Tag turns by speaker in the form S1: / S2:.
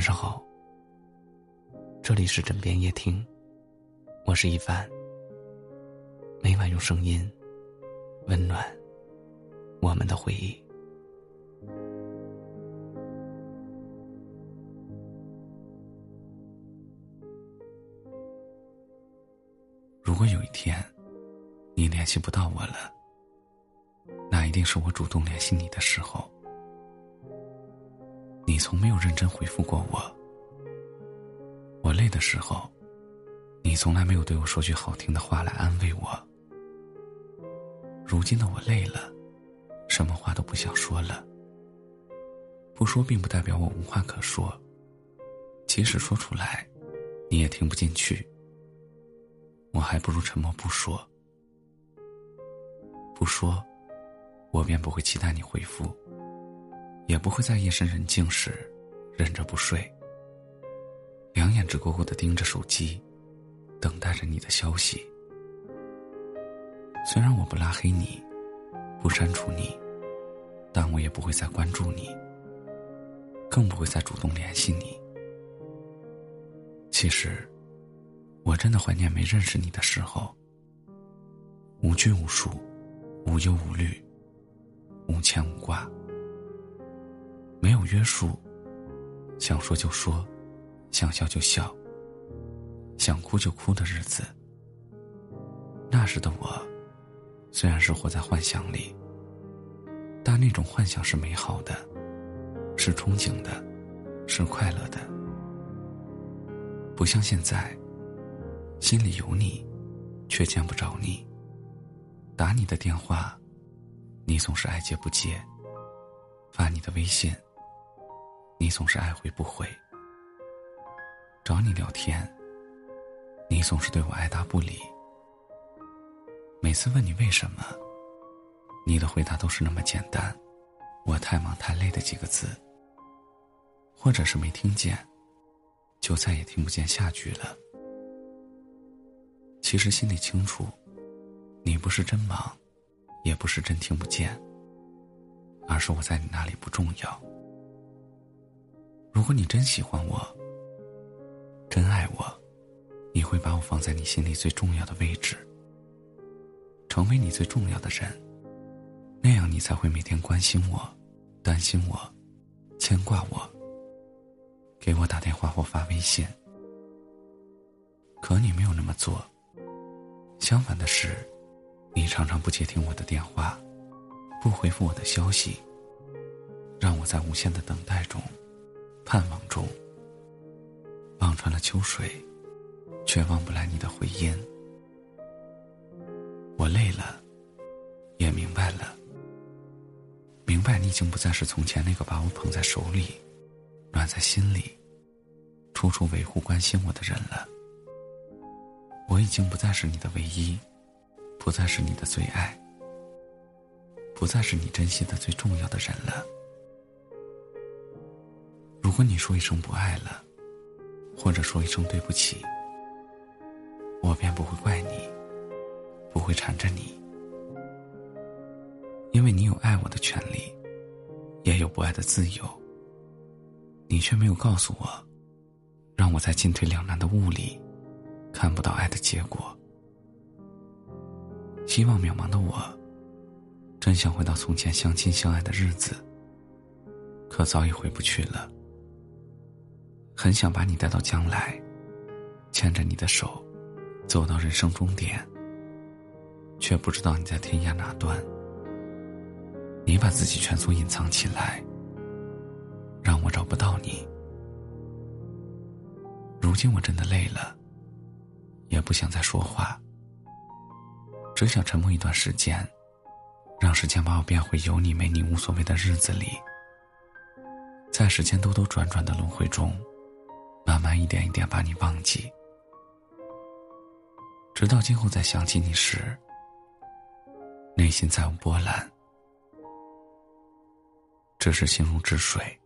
S1: 晚上好，这里是枕边夜听，我是一凡。每晚用声音温暖我们的回忆。如果有一天你联系不到我了，那一定是我主动联系你的时候。从没有认真回复过我。我累的时候，你从来没有对我说句好听的话来安慰我。如今的我累了，什么话都不想说了。不说并不代表我无话可说，即使说出来，你也听不进去。我还不如沉默不说。不说，我便不会期待你回复。也不会在夜深人静时忍着不睡，两眼直勾勾的盯着手机，等待着你的消息。虽然我不拉黑你，不删除你，但我也不会再关注你，更不会再主动联系你。其实，我真的怀念没认识你的时候，无拘无束，无忧无虑，无牵无挂。没有约束，想说就说，想笑就笑，想哭就哭的日子。那时的我，虽然是活在幻想里，但那种幻想是美好的，是憧憬的，是快乐的。不像现在，心里有你，却见不着你。打你的电话，你总是爱接不接；发你的微信。你总是爱回不回，找你聊天，你总是对我爱答不理。每次问你为什么，你的回答都是那么简单，我太忙太累的几个字，或者是没听见，就再也听不见下句了。其实心里清楚，你不是真忙，也不是真听不见，而是我在你那里不重要。如果你真喜欢我，真爱我，你会把我放在你心里最重要的位置，成为你最重要的人。那样你才会每天关心我，担心我，牵挂我，给我打电话或发微信。可你没有那么做。相反的是，你常常不接听我的电话，不回复我的消息，让我在无限的等待中。盼望中，望穿了秋水，却望不来你的回音。我累了，也明白了，明白你已经不再是从前那个把我捧在手里、暖在心里、处处维护关心我的人了。我已经不再是你的唯一，不再是你的最爱，不再是你珍惜的最重要的人了。如果你说一声不爱了，或者说一声对不起，我便不会怪你，不会缠着你，因为你有爱我的权利，也有不爱的自由。你却没有告诉我，让我在进退两难的雾里，看不到爱的结果。希望渺茫的我，真想回到从前相亲相爱的日子，可早已回不去了。很想把你带到将来，牵着你的手，走到人生终点。却不知道你在天涯哪端。你把自己全速隐藏起来，让我找不到你。如今我真的累了，也不想再说话，只想沉默一段时间，让时间把我变回有你没你无所谓的日子里，在时间兜兜转转的轮回中。慢慢一点一点把你忘记，直到今后再想起你时，内心再无波澜，这是心如止水。